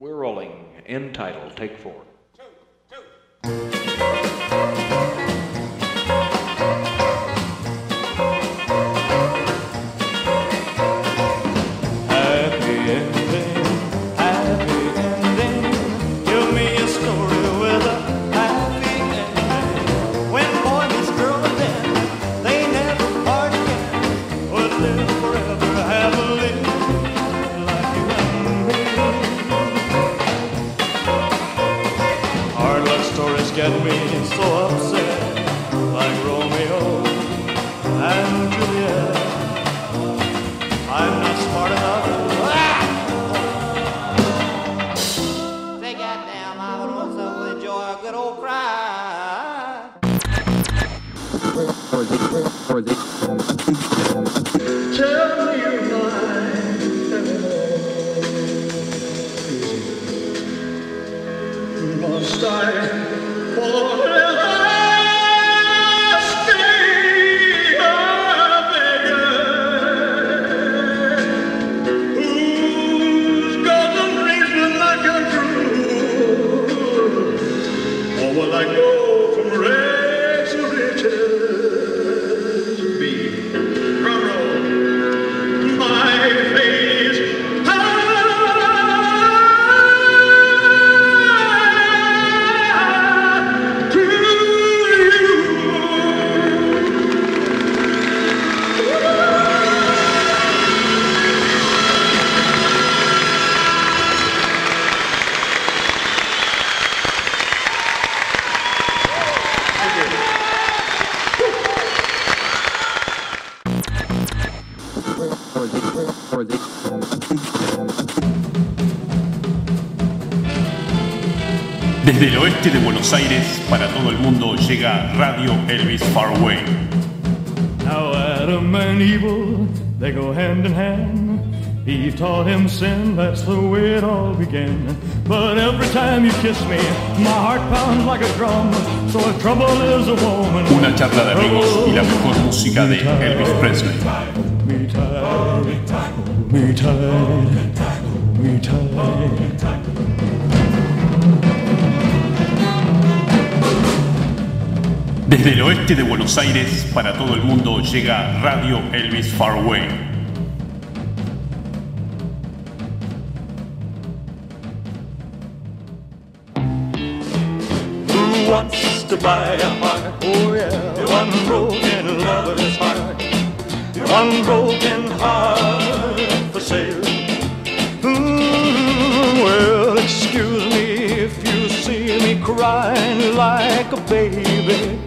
We're rolling. End title, take four. Desde el oeste de Buenos Aires para todo el mundo llega Radio Elvis Faraway. Now Adam and Evil, they go hand in hand. Eve taught him sin, that's the way it all began. But every time you kiss me, my heart pounds like a drum. So if trouble is a woman, Una charla de amigos y la mejor música de Elvis Presley. Me tight, me tight, me tight. Desde el oeste de Buenos Aires para todo el mundo llega Radio Elvis Faraway. Who wants to buy a heart? Oh yeah, one broken lover's heart, one broken heart Mm, well, excuse me if you see me crying like a baby.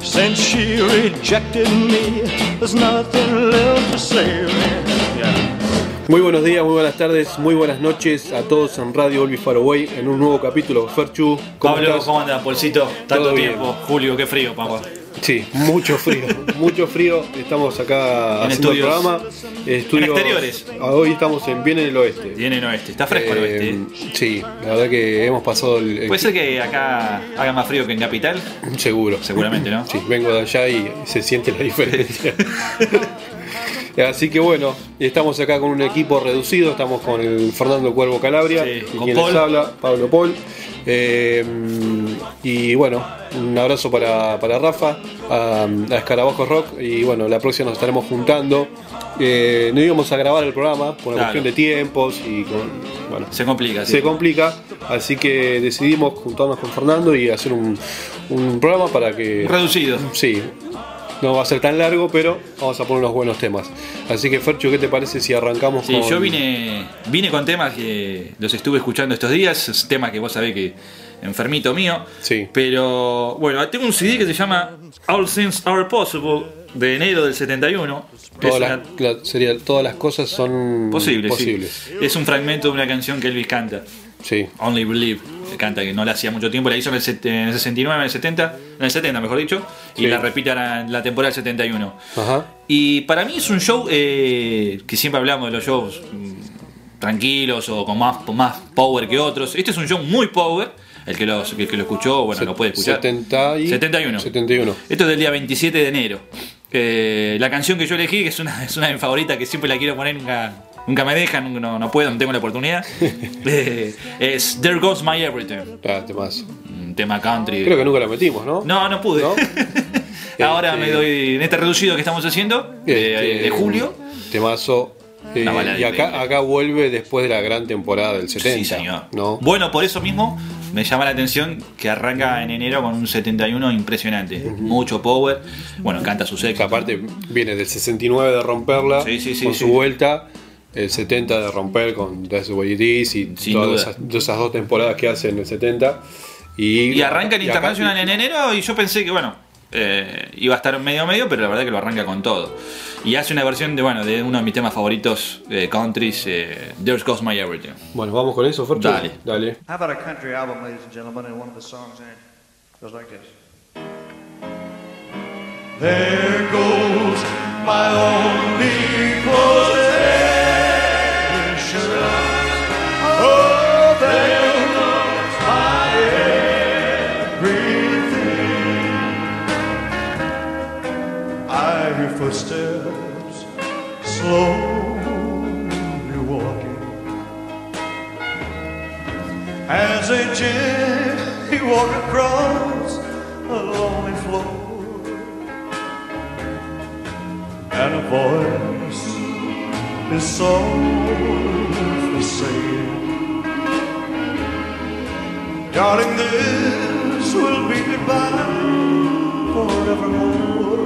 Since she rejected me, there's nothing left to save me. Muy buenos días, muy buenas tardes, muy buenas noches a todos en Radio Olvis Faraway en un nuevo capítulo. Ferchu, ¿cómo Pablo, estás? ¿cómo anda, Polcito? Tanto Todo bien. tiempo. Julio, qué frío, papá. Sí, mucho frío, mucho frío. Estamos acá En haciendo el programa. Estudios- exteriores. Hoy estamos en bien en el oeste. Viene en oeste. Está fresco el oeste. ¿eh? Sí, la verdad que hemos pasado el, el- Puede ser que acá haga más frío que en Capital. seguro. Seguramente, ¿no? Sí, vengo de allá y se siente la diferencia. Así que bueno, estamos acá con un equipo reducido, estamos con el Fernando Cuervo Calabria, Sí, y con quien Paul. les habla, Pablo Paul. Eh, y bueno, un abrazo para, para Rafa, a, a Escarabajo Rock, y bueno, la próxima nos estaremos juntando. Eh, no íbamos a grabar el programa por una Claro. cuestión de tiempos y con, bueno, Se complica, sí. se complica, así que decidimos juntarnos con Fernando y hacer un, un programa para que... Reducido. Sí, no va a ser tan largo, pero vamos a poner unos buenos temas. Así que Fercho, ¿qué te parece si arrancamos Sí, con... yo vine, vine con temas que los estuve escuchando estos días. Es temas que vos sabés que enfermito mío. Sí. Pero bueno, tengo un CD que se llama All Things Are Possible de enero del 71. Todas las, una- la- sería, todas las cosas son posible, sí. posibles. Es un fragmento de una canción que Elvis canta. Sí. Only Believe, que canta que no la hacía mucho tiempo, la hizo en el, set- en el 69, en el 70, en el 70 mejor dicho, y Sí. la repite en la temporada del 71. Ajá. Y para mí es un show eh, que siempre hablamos de los shows mm, tranquilos o con más, con más power que otros. Este es un show muy power, el que, el que lo escuchó, bueno, lo puede escuchar. 70 y... 71. 71. Esto es del día 27 de enero. Eh, la canción que yo elegí, que es una, es una de mis favoritas, que siempre la quiero poner, nunca, nunca me dejan, nunca- no, no puedo, no tengo la oportunidad. Eh, es There Goes My Everything, Ah, temazo. un tema country. Creo que nunca la metimos, ¿no? No, no pude. ¿No? Ahora Este- me doy en este reducido que estamos haciendo, de, Este, de julio. Temazo. Eh, balada y acá, acá vuelve después de la gran temporada del 70. Sí, señor. ¿no? Bueno, por eso mismo me llama la atención que arranca en enero con un 71 impresionante. Mucho power. Bueno, canta sus Que éxitos. aparte viene del 69 de romperla Sí, sí, sí, con su vuelta, el 70 de romper con That's Way It Is y Sin todas esas, dos temporadas que hace en el 70. Y, Y arranca en International en enero y yo pensé que, bueno, eh, iba a estar medio medio, pero la verdad que lo arranca con todo. Y hace una versión de, bueno, de uno de mis temas favoritos, eh, countries, eh, There's Goes My Everything. Bueno, vamos con eso, Fercho. Dale. Dale. How about a country album, ladies and gentlemen, and one of the songs in it goes like this. There goes my only possession. Slowly walking as they gently walk across a lonely floor. And a voice is softly saying, Darling, this will be goodbye forevermore.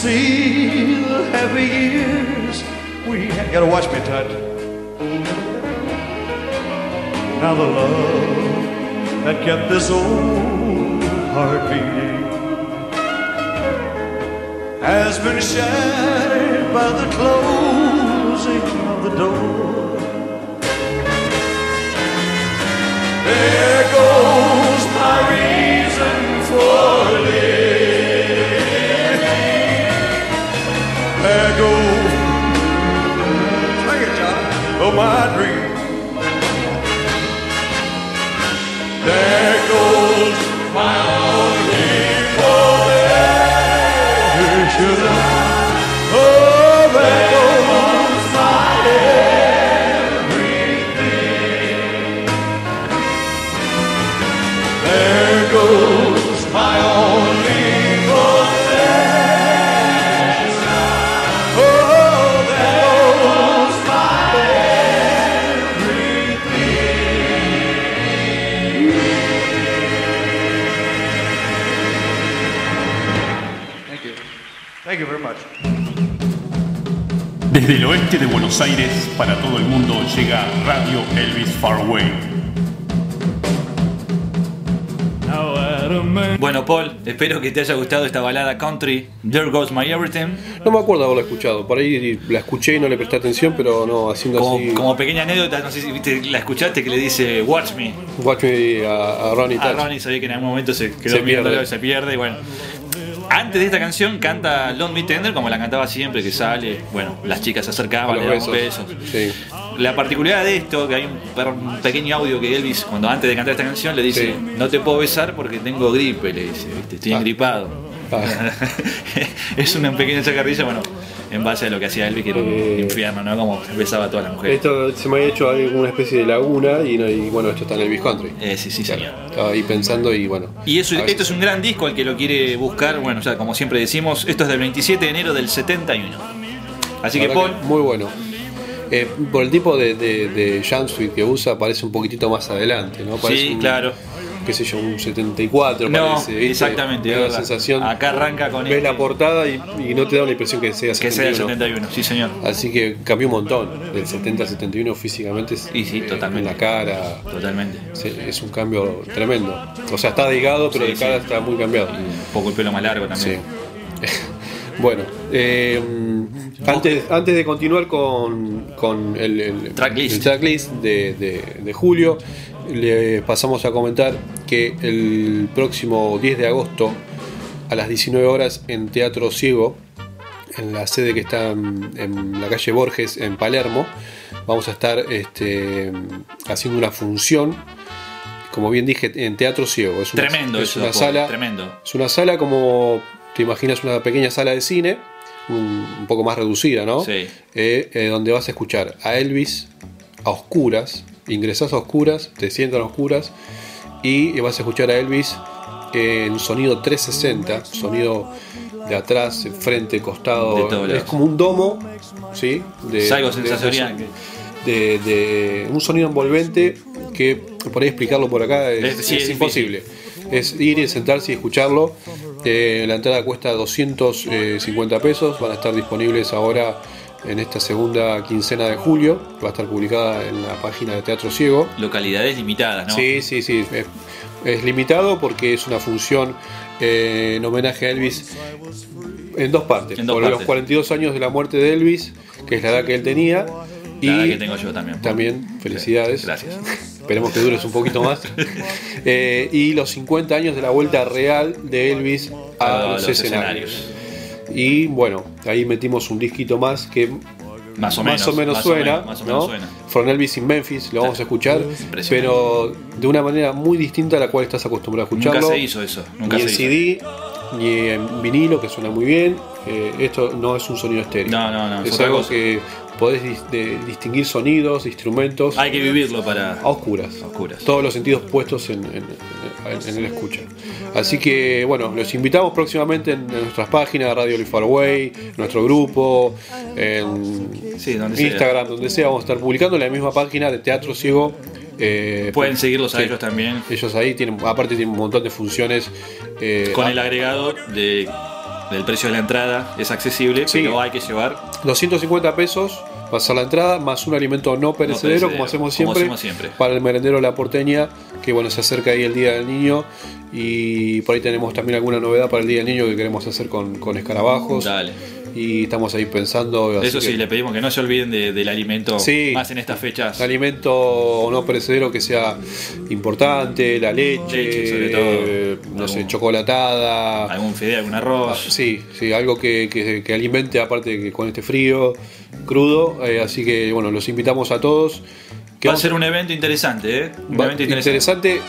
see the happy years we had. You gotta watch me, Tut. Now the love that kept this old heart beating has been shattered by the closing of the door. There my dream. Desde el oeste de Buenos Aires para todo el mundo llega Radio Elvis Farway. Bueno, Paul, espero que te haya gustado esta balada country, There Goes My Everything. No me acuerdo haberla escuchado. Por ahí la escuché y no le presté atención, pero no, haciendo así. Como, como pequeña anécdota, no sé si viste, la escuchaste que le dice Watch Me. Watch me a, a Ronnie A. Ronnie sabía que en algún momento se quedó Se mirándolo pierde. y se pierde y bueno. Antes de esta canción canta Long Me Tender como la cantaba siempre, que sale, bueno, las chicas se acercaban, le daban besos. Sí. La particularidad de esto, que hay un, un pequeño audio que Elvis, cuando antes de cantar esta canción, le dice, Sí. no te puedo besar porque tengo gripe, le dice, ¿viste? estoy Ah. engripado. Ah. es una pequeña chacarrilla, bueno, en base a lo que hacía Elvis, que era un Eh. infierno, ¿no? Como besaba a todas las mujeres. Esto se me había hecho ahí una especie de laguna y, y bueno, esto está en el Beach Country. Eh, sí, sí, señor. Estaba ahí pensando y bueno. Y eso, esto es un gran disco, al que lo quiere buscar, bueno, ya como siempre decimos, esto es del 27 de enero del 71. Así que Paul, que muy bueno. Eh, por el tipo de, de, de que usa, parece un poquitito más adelante, ¿no? Parece sí, un- claro. Qué sé yo, un 74, No, parece. ¿viste? exactamente, la sensación. Acá arranca con Ves este- la portada y, y no te da la impresión que sea 71. Que sea el 71, sí señor. Así que cambió un montón. Del 70 al 71 físicamente. Y sí, eh, totalmente. En la cara. Totalmente. sí, es un cambio tremendo. O sea, está delgado, pero Sí, de cara sí. está muy cambiado. Y un poco el pelo más largo Sí. también. bueno, eh, antes, antes de continuar con, con el, el- Tracklist. el tracklist de, de- de julio, le pasamos a comentar que el próximo 10 de agosto a las 19 horas en Teatro Ciego, en la sede que está en, en la calle Borges, en Palermo, vamos a estar este, haciendo una función. Como bien dije, en Teatro Ciego. Es una, Tremendo es eso, una sala. tremendo. Es una sala como te imaginas una pequeña sala de cine, un, un poco más reducida, ¿no? Sí. Eh, eh, donde vas a escuchar a Elvis a oscuras, ingresás a oscuras, te sientas a oscuras y vas a escuchar a Elvis en sonido 360, sonido de atrás, frente, costado, es como un domo, ¿sí? De, Es algo de- sensorial. de, de un sonido envolvente que por ahí explicarlo por acá es, Es- sí, es es imposible. Es ir y sentarse y escucharlo. Eh, la entrada cuesta 250 pesos. Van a estar disponibles ahora en esta segunda quincena de julio. Va a estar publicada en la página de Teatro Ciego. Localidades limitadas, ¿no? Sí, sí, sí. Es, es limitado porque es una función eh, en homenaje a Elvis en dos partes. En dos por los partes. 42 años de la muerte de Elvis, que es la edad que él tenía. Y La edad que tengo yo también. también, felicidades. Gracias. Esperemos que dures un poquito más. Eh, y los 50 años de la vuelta real de Elvis a, A los, los escenarios. Y bueno, ahí metimos un disquito más que Más o menos. más o menos más suena, menos, más o menos ¿no? suena. From Elvis in Memphis, lo vamos a escuchar, pero de una manera muy distinta a la cual estás acostumbrado a escucharlo. Nunca se hizo eso. Nunca ni en hizo. CD, ni en vinilo, que suena muy bien. Eh, esto no es un sonido estéreo. No, no, no, es algo cosa. que podés dis- de- distinguir sonidos, instrumentos Hay que vivirlo para. a oscuras. A oscuras. Todos los sentidos puestos en, en- en- en el escucha. Así que, bueno, los invitamos próximamente en, nuestras páginas, Radio Live Far Away, nuestro grupo, en Sí, donde sea. Instagram, donde sea. Vamos a estar publicando en la misma página de Teatro Ciego. eh, Pueden seguirlos a sí. ellos también. Ellos ahí tienen, aparte tienen un montón de funciones. eh, Con el agregado de, del precio de la entrada. Es accesible, Sí. pero hay que llevar. 250 pesos ser la entrada, más un alimento no perecedero, perecedero, como hacemos como siempre, hacemos siempre. para el merendero La Porteña, que bueno, se acerca ahí el Día del Niño y por ahí tenemos también alguna novedad para el Día del Niño que queremos hacer con, con escarabajos. Dale. Y estamos ahí pensando. Eso sí, que le pedimos que no se olviden de- del alimento. Sí. Más en estas fechas. Alimento no perecedero que sea importante, la leche, Leche, sobre todo. eh, no sé, Algún- chocolatada. Algún fideo, algún arroz. Sí, sí, algo que, que- que alimente, aparte que con este frío crudo. eh, así que bueno, los invitamos a todos. Que Va a ser un evento interesante, ¿eh? Un va- evento interesante. interesante,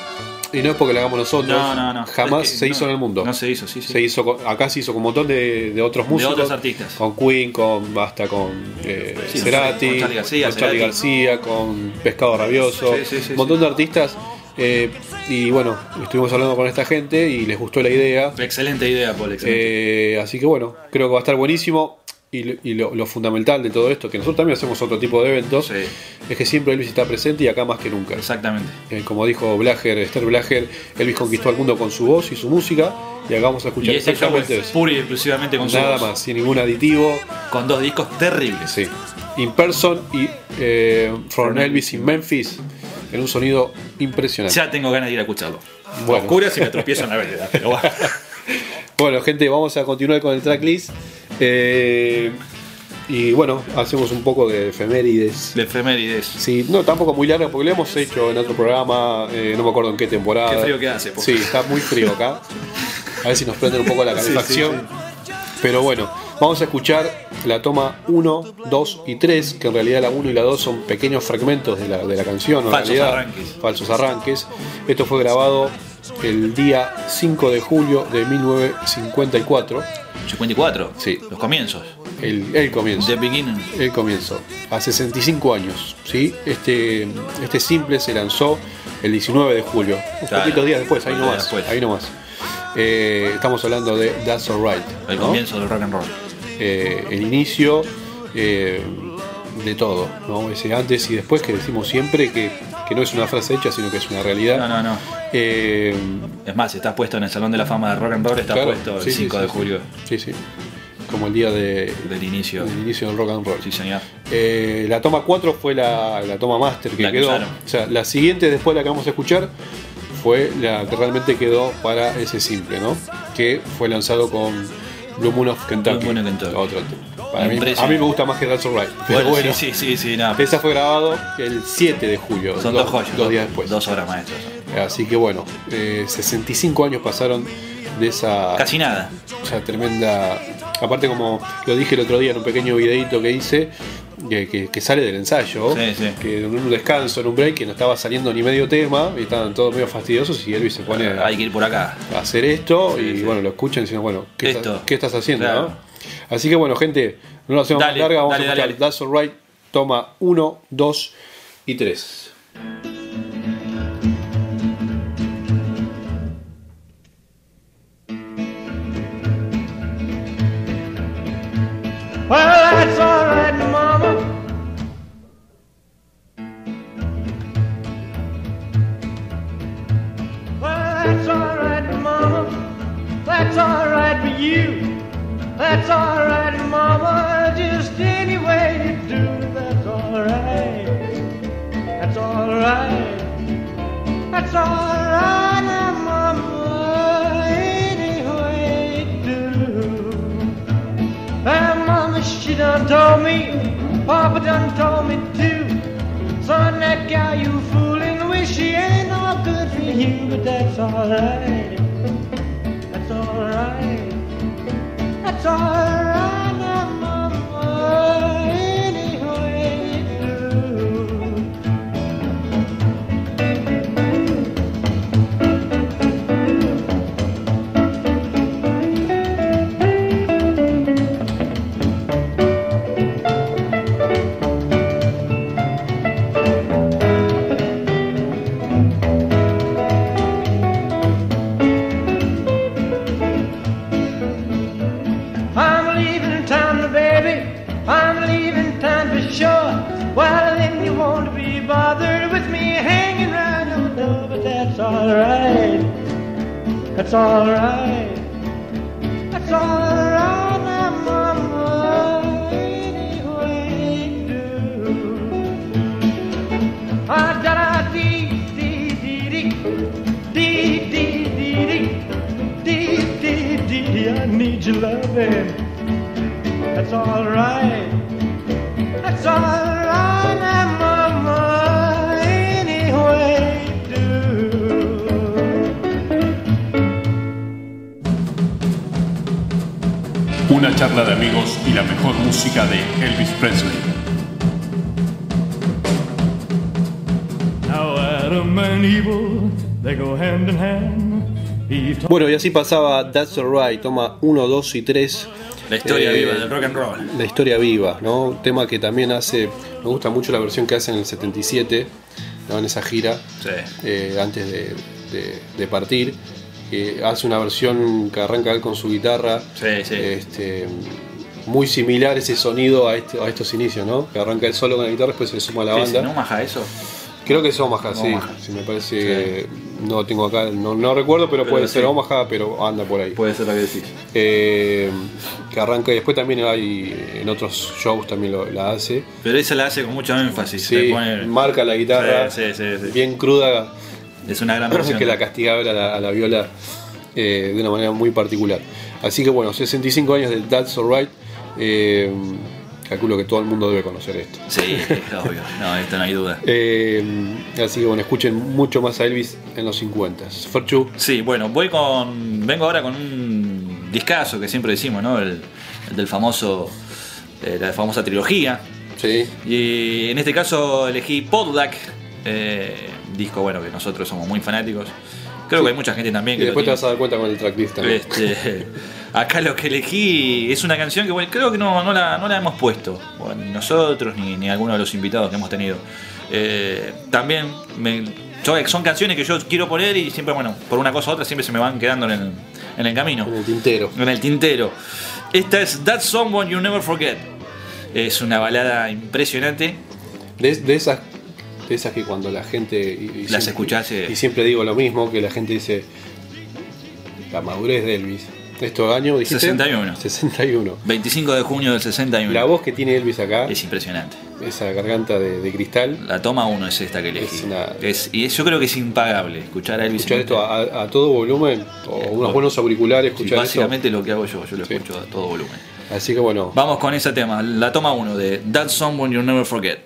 y no es porque lo hagamos nosotros. No, no, no. Jamás Es que se hizo en el mundo. No se hizo, sí, sí. Se hizo con- acá se hizo con un montón de, de otros músicos. otros artistas. Con Queen, con hasta con eh, Sí, Cerati, con Charly García, con Charly Cerati. García, con Pescado Rabioso. Un montón de artistas. eh, y bueno, estuvimos hablando con esta gente y les gustó la idea. Excelente idea, Paul. Excelente. Eh, así que bueno, creo que va a estar buenísimo. Y, lo- y lo, lo fundamental de todo esto, que nosotros también hacemos otro tipo de eventos, Sí. es que siempre Elvis está presente y acá más que nunca. Exactamente. Eh, como dijo Blager, Esther Blager, Elvis conquistó al mundo con su voz y su música. Y acá vamos a Y escuchar este show exactamente es puro y exclusivamente con su Nada voz. más, sin ningún aditivo. Con dos discos terribles. Sí. In Person y eh, From Elvis in Memphis. En un sonido impresionante. Ya tengo ganas de ir a escucharlo. Bueno. Oscuras y me tropiezo en la vereda. Pero bueno. Bueno, gente, vamos a continuar con el tracklist. Eh, y bueno, hacemos un poco de efemérides. De efemérides. Sí, no, tampoco muy larga porque lo hemos hecho en otro programa, eh, no me acuerdo en qué temporada. Qué frío que hace, po. Sí, está muy frío acá. A ver si nos prende un poco la calefacción. Pero bueno, vamos a escuchar la toma 1, 2 y 3, que en realidad la 1 y la 2 son pequeños fragmentos de la, de la canción. en Falsos realidad, arranques. Falsos arranques. Esto fue grabado el día 5 de julio de 1954. 54. Sí. Los comienzos. El, el comienzo. The Beginning. El comienzo. A 65 años. ¿sí? Este, este simple se lanzó el 19 de julio. Un Claro. poquitos días después, ahí nomás. después. Ahí nomás. Eh, estamos hablando de That's Alright. El ¿no? comienzo del rock and roll. Eh, el inicio eh, de todo. ¿no? Ese antes y después que decimos siempre que, que no es una frase hecha, sino que es una realidad. No, no, no. Eh, Es más, si estás puesto en el Salón de la Fama de Rock and Roll, está claro, puesto el sí, sí, 5 sí, de sí. julio Sí, sí. Como el día de, del inicio. del inicio del rock and roll. Sí, señor. Eh, la toma 4 fue la, la toma master que La quedó. O sea, la siguiente después de la que vamos a escuchar fue la que realmente quedó para ese simple, ¿no? Que fue lanzado con Blue Moon of Kentucky. Blue Moon of Kentucky. Otro tema. Para mí, a mí me gusta más que That's Alright. Pero Bueno, bueno, sí, sí, sí, nada. esa fue grabado el 7 de julio. Son dos joyas. Dos días después. Dos obras maestras. Así que bueno, eh, 65 años pasaron de esa. Casi nada. O sea, tremenda. Aparte, como lo dije el otro día en un pequeño videito que hice, que, que- que sale del ensayo, Sí, sí. que en un descanso, en un break, que no estaba saliendo ni medio tema, y estaban todos medio fastidiosos, y Elvis se pone a, Hay que ir por acá. a hacer esto, Sí, y bueno, lo escuchan diciendo, bueno, ¿qué, Esto. estás- qué estás haciendo? Claro. no? Así que bueno, gente, no lo hacemos Dale, más larga, vamos dale, a escuchar dale. That's Alright, toma 1, 2 y 3. Done told me, Papa done told me too. Son, that gal you fooling with, she ain't no good for you, but that's alright. That's alright. That's alright, That's alright. That's alright, now, mama. Any way you do. Ah, da da dee dee dee dee dee dee dee dee dee dee dee. I need your loving. That's all charla de amigos y la mejor música de Elvis Presley. Bueno, y así pasaba That's Alright, toma 1, 2 y 3. La historia Eh, viva del rock and roll. La historia viva, ¿no? Un tema que también hace, me gusta mucho la versión que hace en el 77, ¿no? en esa gira, Sí. eh, antes de, de- de partir. Que hace una versión que arranca él con su guitarra, Sí, sí. este, muy similar ese sonido a, este- a estos inicios, ¿no? Que arranca él solo con la guitarra, después se le suma la Sí, banda. sí, ¿No maja eso? Creo que es Omaha, sí. Omaha. sí, me parece. No tengo acá, no, no recuerdo, pero, Pero puede ser Omaha, pero anda por ahí. Puede ser lo que decís. Eh, que arranca y después también hay en otros shows también lo, la hace. Pero esa la hace con mucho énfasis. Sí, pone- marca la guitarra sí, sí, sí. bien cruda Es una gran versión. que la castigaba a la, a la viola eh, de una manera muy particular. Así que bueno, 65 años de That's Alright. Eh, calculo que todo el mundo debe conocer esto. Sí, obvio. No, esto no hay duda. Eh, así que bueno, escuchen mucho más a Elvis en los 50. Ferchu, Sí, bueno, voy con. Vengo ahora con un discazo que siempre decimos, ¿no? El, el del famoso. eh, la famosa trilogía. sí. Y en este caso elegí Podlack, eh, disco bueno que nosotros somos muy fanáticos. Creo que hay mucha gente también Y que lo después te vas a dar cuenta con el tracklist también. Este, acá lo que elegí es una canción que bueno, creo que no, no la, no la hemos puesto, bueno, ni nosotros ni, ni alguno de los invitados que hemos tenido. Eh, también me- son, son canciones que yo quiero poner y siempre, bueno, por una cosa u otra siempre se me van quedando en el, en el camino, En el tintero. en el tintero. Esta es That Someone You Never Forget. Es una balada impresionante. De, de esas esas que cuando la gente. Y, y Las escuchás, eh. Y siempre digo lo mismo, que la gente dice. La madurez de Elvis. ¿Esto año dijiste? 61. 61. 25 de junio del 61. La voz que tiene Elvis acá, Es impresionante. esa garganta de, de cristal. La toma uno es esta que elegí. Es una- Es- y es- yo creo que es impagable escuchar a Elvis. Escuchar esto a, a todo volumen, o unos buenos auriculares, escuchar básicamente lo que hago yo, yo lo Sí. escucho a todo volumen. Así que bueno, Vamos con ese tema, la toma uno de That's Someone You'll Never Forget.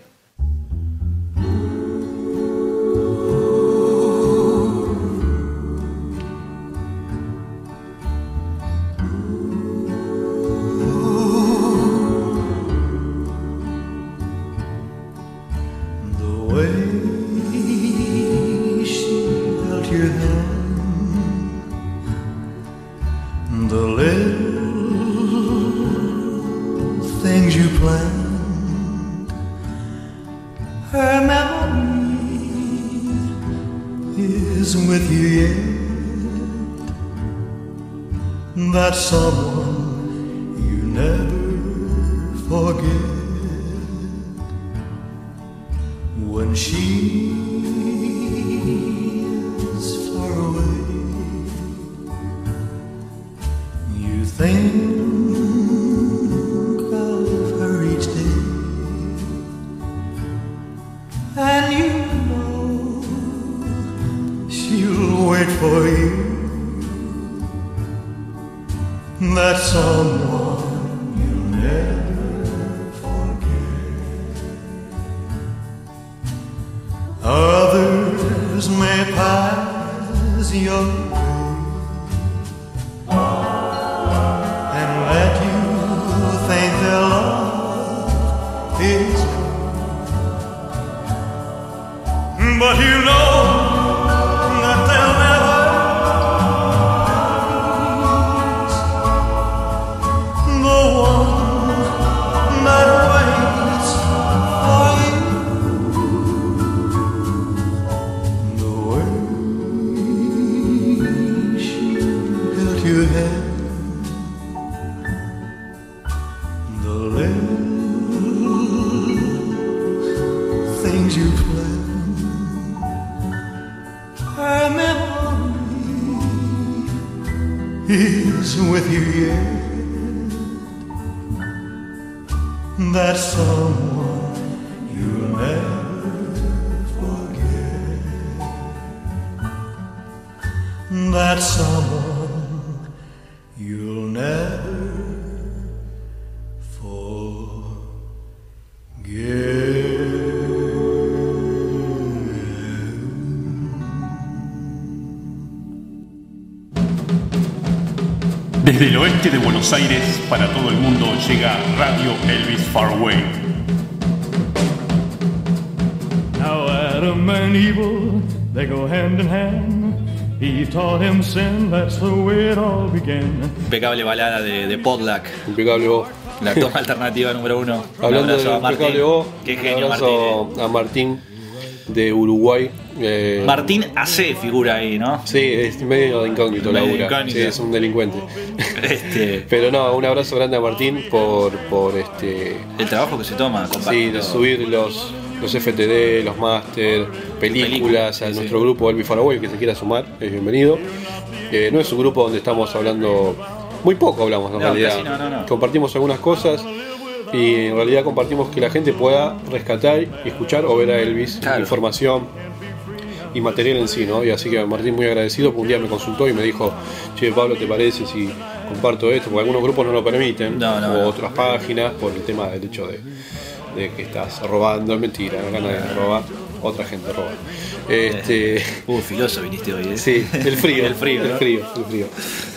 For you. That someone you'll never forget. Others may pass your with you yet. That someone you'll never forget. That someone de Buenos Aires para todo el mundo llega Radio Elvis Farway. Now Adam and evil, they go hand in hand. He taught him sin, that's the way it all began. Impecable balada de, de Podlack, impecable voz. la toma alternativa número uno. Un Hablando de impecable voz, Qué un genio Martín. eh. a Martín de Uruguay. eh, Martín AC figura ahí, ¿no? Sí, es medio de incógnito Medio incógnito. Sí, es un delincuente. Este, Pero no, un abrazo grande a Martín por, por este el trabajo que se toma sí, de subir los, los FTD, los máster, películas a nuestro sí. grupo Elvi Faraway, que se quiera sumar, es bienvenido. Eh, no es un grupo donde estamos hablando, muy poco hablamos en No, realidad. no, no. Compartimos algunas cosas y en realidad compartimos que la gente pueda rescatar y escuchar o ver a Elvis, Claro. información y material en sí, ¿no? Y así que Martín muy agradecido, porque un día me consultó y me dijo, che Pablo, ¿te parece si comparto esto? Porque algunos grupos no lo permiten, No, no, o no. otras páginas, por el tema del hecho de, de que estás robando, es mentira, acá nadie roba, otra gente roba. Este, Uh, filoso viniste hoy, ¿eh? sí, el frío, el frío, el ¿no? frío, el frío.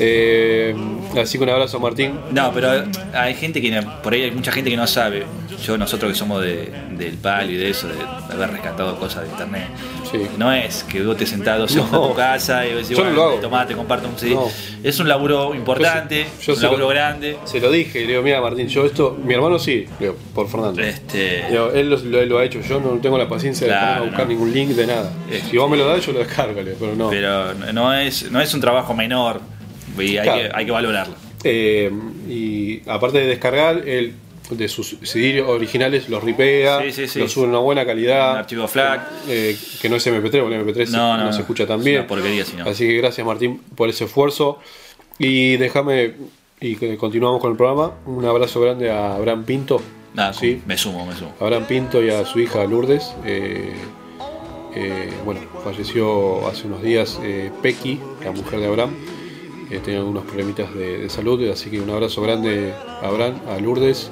Eh, así que un abrazo Martín. No, pero hay gente que por ahí hay mucha gente que no sabe. Yo, nosotros que somos de- del palo y de eso, de haber rescatado cosas de internet. Sí. No es que vos te sentás dos No. en tu casa y decís, Yo no bueno, tomá, te comparto un CD. No. Es un laburo importante, Yo un laburo lo- grande. Se lo dije, le digo, mira Martín, yo esto, mi hermano sí, digo, por Fernando. Este, Digo, él lo, lo- lo ha hecho, yo no tengo la paciencia de Claro, ponerme a buscar no. ningún link de nada. Eh. Si vos me lo das, yo lo descargo, pero no. pero no es, no es un trabajo menor y hay, Claro. que, hay que valorarlo. Eh, y aparte de descargar, él de sus CD originales, los ripea, Sí, sí, sí. los sube en una buena calidad. Un archivo FLAC. eh, que no es MP3, porque el MP3 No, no, no, se no. escucha tan Es bien. una porquería, no. Así que gracias Martín por ese esfuerzo. Y déjame, y que continuamos con el programa, un abrazo grande a Abraham Pinto. Nada, Sí. me sumo, me sumo. Abraham Pinto y a su hija Lourdes. eh, eh, bueno, falleció hace unos días eh, Pequi, la mujer de Abraham. Eh, tenía algunos problemitas de, de salud, así que un abrazo grande a Abraham, a Lourdes.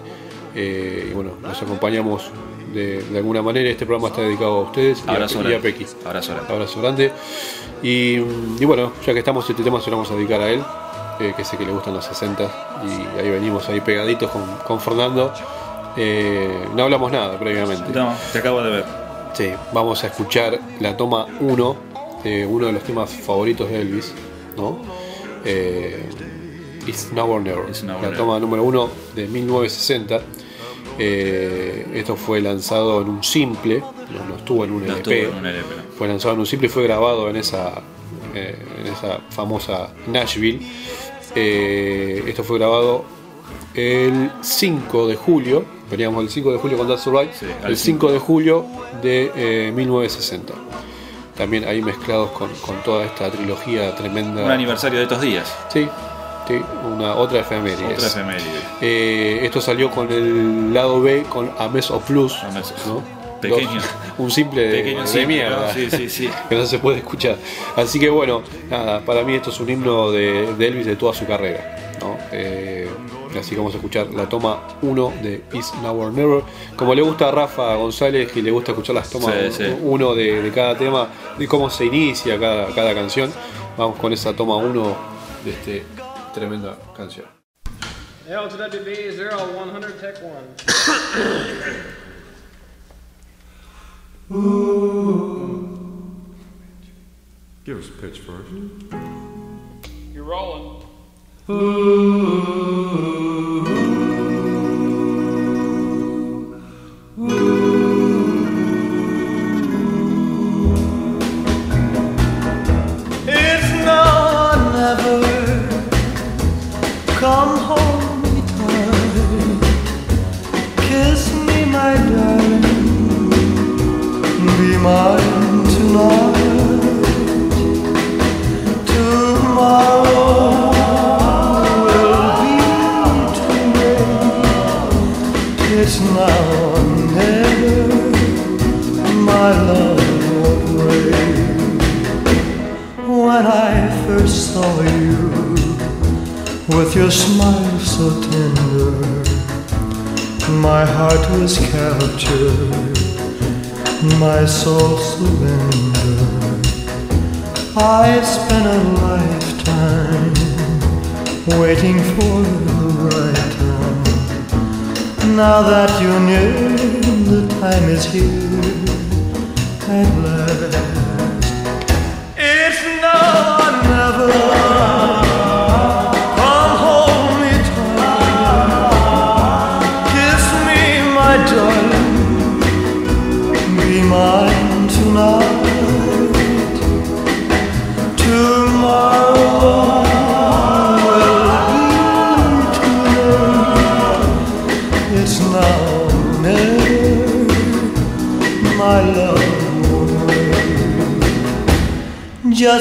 y bueno, nos acompañamos de, de alguna manera. Este programa está dedicado a ustedes y a- Abrazo y, a, grande. Pequi. Abrazo grande. Abrazo grande. Y, y bueno, ya que estamos, este tema se lo vamos a dedicar a él, que sé que le gustan los 60 y ahí venimos ahí pegaditos con, con Fernando. Eh, no hablamos nada previamente. No, te acabo de ver. Sí, vamos a escuchar la toma 1 de uno de los temas favoritos de Elvis, ¿no? Eh, It's Now or Never. It's Now or la Never. toma número 1 de 1960. Eh, esto fue lanzado en un simple, no, no estuvo en un No LP. estuvo en un LP, no. Fue lanzado en un simple y fue grabado en esa, eh, en esa famosa Nashville. Eh, esto fue grabado el 5 de julio, veníamos el 5 de julio con That's Right, Sí, al el 5 de julio de eh, 1960. También ahí mezclados con, con toda esta trilogía tremenda. Un aniversario de estos días. Sí, sí, una otra efeméride. Otra efeméride. Eh, esto salió con el lado B con A Mess of Plus, A Mess of- ¿no? Pequeño. Un simple Pequeño de simple, mierda. ¿no? Sí, sí, sí. que no se puede escuchar. Así que bueno, nada, para mí esto es un himno de, de Elvis de toda su carrera. ¿no? Eh, así que vamos a escuchar la toma 1 de Is Now or Never. Como le gusta a Rafa González y le gusta escuchar las tomas Sí, sí. 1 de, de cada tema, de cómo se inicia cada, cada canción, vamos con esa toma 1 de este tremenda canción. LWB 0100 Tech 1. Give us a pitch first. You're rolling. It's soul surrendered. I spent a lifetime waiting for the right time. Now that you're near, the time is here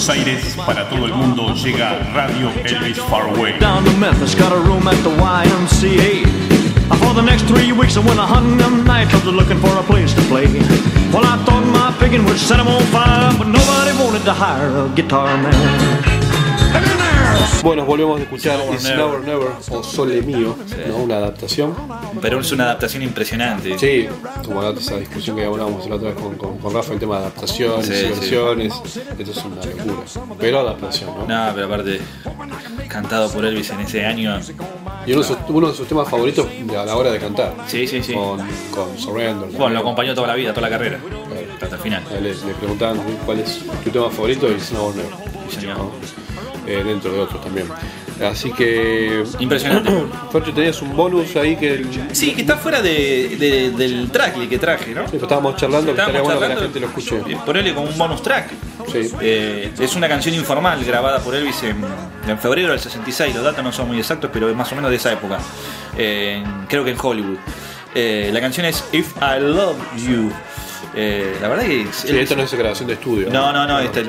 Buenos Aires para todo el mundo llega Radio Elvis Farway. down to Memphis, got a room at the YMCA. For the next three weeks, I went a hunting them nightclubs looking for a place to play. Well, I thought my picking would set 'em on fire, but nobody wanted to hire a guitar man. Bueno, volvemos a escuchar It's Never. Never o Sole Mío, ¿no? una adaptación. Pero es una adaptación impresionante. Sí, como la- esa discusión que hablábamos la otra vez con, con, con Rafa, el tema de adaptaciones Sí, y sí. versiones. Esto es una locura. Pero adaptación, ¿no? No, pero aparte, cantado por Elvis en ese año. Y uno de, sus, uno de sus temas favoritos a la hora de cantar. Sí, sí, sí. Con, con Surrender. Bueno, lo acompañó toda la vida, toda la carrera. Hasta el final. Le, le preguntaban cuál es tu tema favorito y Never. Sí, señor. ¿no? Eh, dentro de otros también. Así que. Impresionante. Fercho, tenías un bonus ahí que. Sí, que está fuera de, de- del track que traje, ¿no? Sí, pues estábamos charlando, que estaría Estábamos bueno que la charlando, gente lo escuche. eh, Ponerle como un bonus track. Sí. Eh, es una canción informal grabada por Elvis en, en febrero del 66. Los datos no son muy exactos, pero es más o menos de esa época. Eh, creo que en Hollywood. Eh, la canción es If I Love You. Eh, la verdad que Sí, esto no es grabación de estudio. no, no, no, esta es,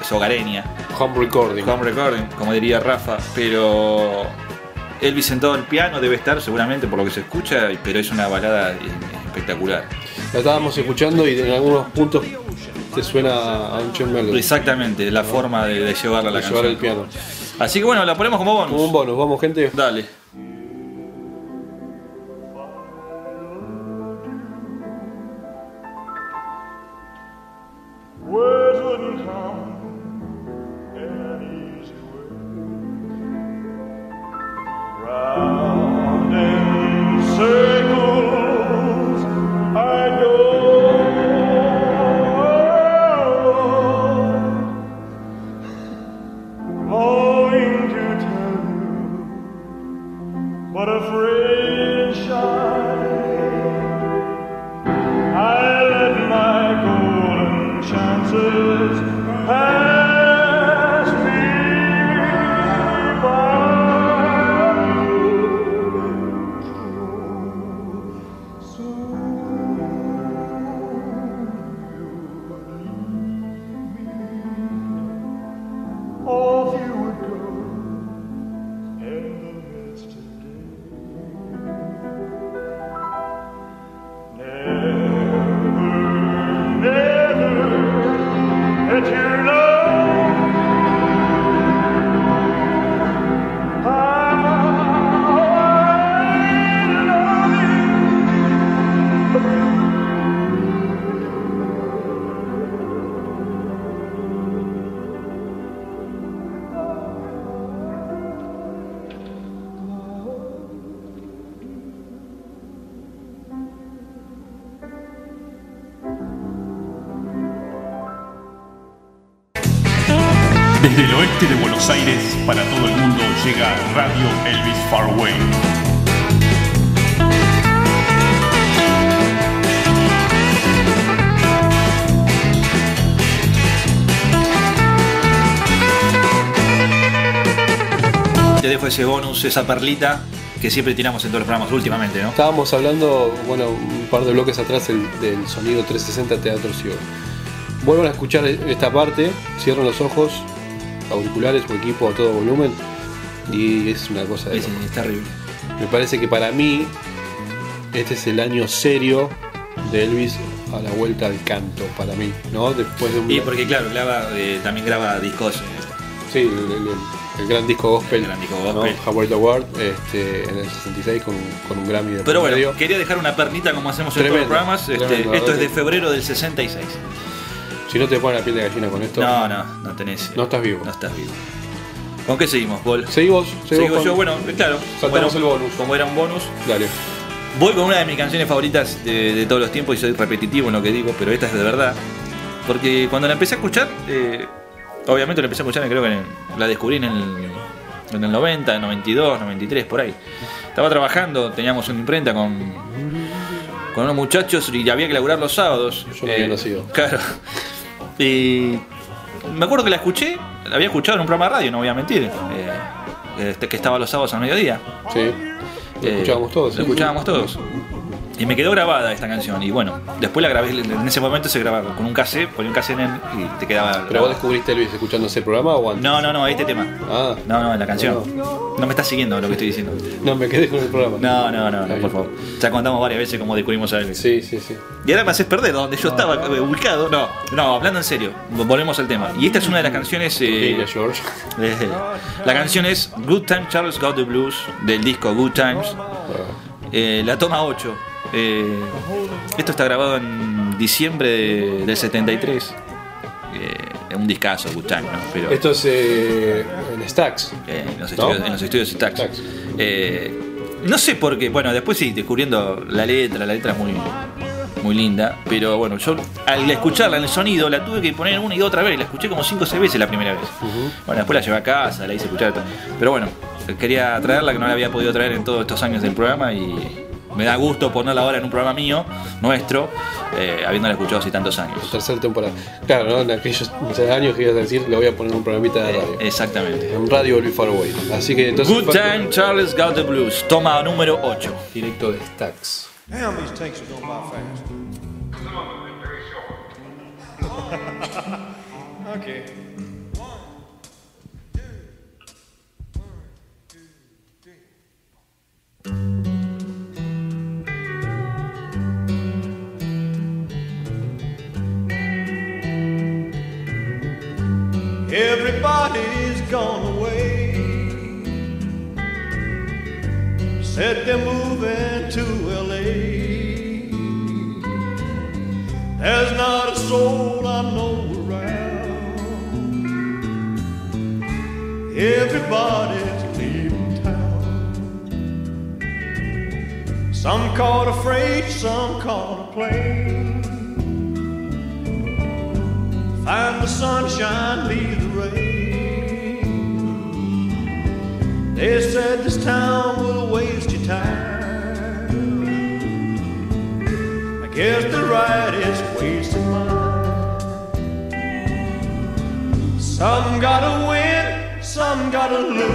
es hogareña. Home recording. Home recording, como diría Rafa, pero Elvis sentado al piano debe estar seguramente por lo que se escucha, pero es una balada espectacular. La estábamos escuchando y en algunos puntos te suena a un John. Exactamente, la forma de, de llevarla a la de llevar canción. el piano. Así que bueno, la ponemos como bonus. Como un bonus, vamos gente. Dale. Llega Radio Elvis Farway. Te dejo ese bonus, esa perlita que siempre tiramos en todos los programas últimamente, ¿no? Estábamos hablando, bueno, un par de bloques atrás del, del sonido 360 Teatro Ciego. Vuelvan a escuchar esta parte, cierren los ojos, auriculares o equipo a todo volumen y es una cosa de loco. es terrible. Me parece que para mí este es el año serio de Elvis a la vuelta al canto para mí, ¿no? Después de un Y porque claro, graba, eh, también graba discos. eh, sí, el, el- el gran disco gospel, El gran disco ¿no? gospel. Howard Award, este, en el 66 con, con un Grammy de Pero bueno, medio. quería dejar una pernita como hacemos en todos los programas. Este, tremendo, esto es de febrero del 66. Si no te ponen la piel de gallina con esto, No, no, no tenés. No estás vivo. No estás vivo. ¿Con qué seguimos, Paul? seguimos, seguimos con- yo, bueno, eh, claro. como Saltamos era- el bonus. Como era un bonus. Dale. Voy con una de mis canciones favoritas de, de todos los tiempos y soy repetitivo en lo que digo, pero esta es de verdad. Porque cuando la empecé a escuchar, eh, obviamente la empecé a escuchar, creo que en- la descubrí en el, en el 90, 92, 93, por ahí. Estaba trabajando, teníamos una imprenta con con unos muchachos y había que laburar los sábados. Yo no había nacido. Claro. Y me acuerdo que la escuché, la había escuchado en un programa de radio, no voy a mentir. eh, este, que estaba los sábados al mediodía. Sí. Lo Eh, escuchábamos todos. Lo escuchábamos todos. Y me quedó grabada esta canción. Y bueno, después la grabé, en ese momento se grababa con un cassette, ponía un cassette en él y te quedaba. ¿Pero vos grabado. descubriste Elvis escuchando ese programa o antes? No, no, no, este tema. Ah, No, no, en la canción. No me estás siguiendo lo que estoy diciendo. no, me quedé con el programa. No, no, no, no, por favor. Ya contamos varias veces cómo descubrimos a Elvis. Sí, sí, sí. Y ahora me haces perder donde yo estaba eh, ubicado. No, no, hablando en serio, volvemos al tema. Y esta es una de las canciones. eh, Venga, George. eh, la canción es Good Time Charles Got the Blues del disco Good Times. Eh, la toma 8. Eh, esto está grabado en diciembre de- del 73. Eh, un discazo, Time, ¿no? Pero, Esto es eh, en Stacks. eh, en, los ¿no? estudios, en los estudios Stax. Stax. Eh, no sé por qué, bueno, después sí, descubriendo la letra, la letra es muy, muy linda, pero bueno, yo al escucharla en el sonido la tuve que poner una y otra vez, la escuché como 5 o 6 veces la primera vez. Bueno, después la llevé a casa, la hice escuchar, pero bueno, quería traerla que no la había podido traer en todos estos años del programa y me da gusto ponerla ahora en un programa mío, nuestro, eh, habiéndola escuchado hace tantos años. Tercera temporada. Claro, ¿no? En aquellos años que ibas a decir, le voy a poner un programita de radio. Eh, exactamente. En radio Elvis Far Away. Así que entonces. Good Time Charles Got the Blues, toma número 8. Directo de Stacks. Damn, these tanks are going by fast. Okay. Everybody's gone away. Said they're moving to LA. There's not a soul I know around. Everybody's leaving town. Some caught a freight, some caught a plane. Find the sunshine, leave They said this town will waste your time. I guess they're right, it's wasting mine. Some gotta win, some gotta lose.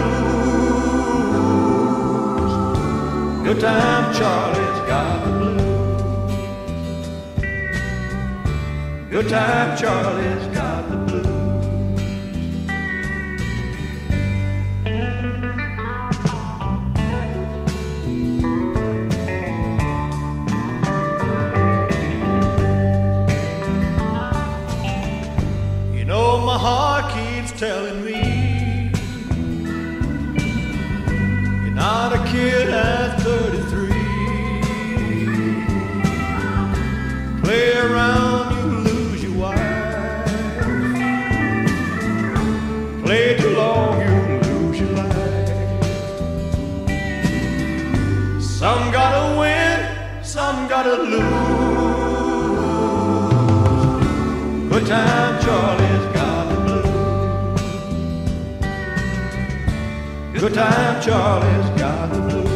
Good time, Charlie's got the blues. Good time, Charlie's time, Charlie's got the blues. Good time, Charlie's got the blues.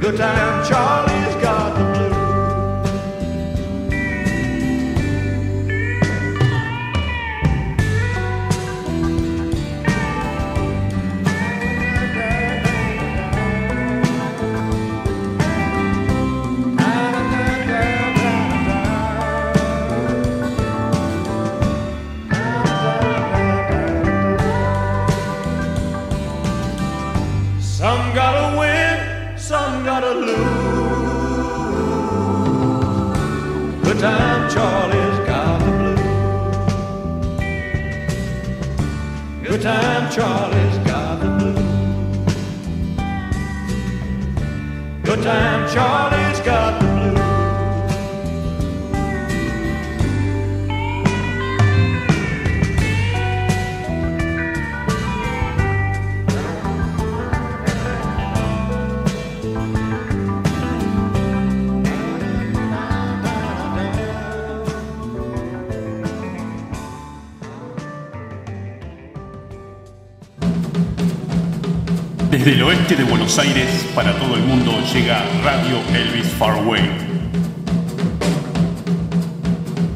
Good time, Charlie's oeste de Buenos Aires para todo el mundo llega Radio Elvis Farway.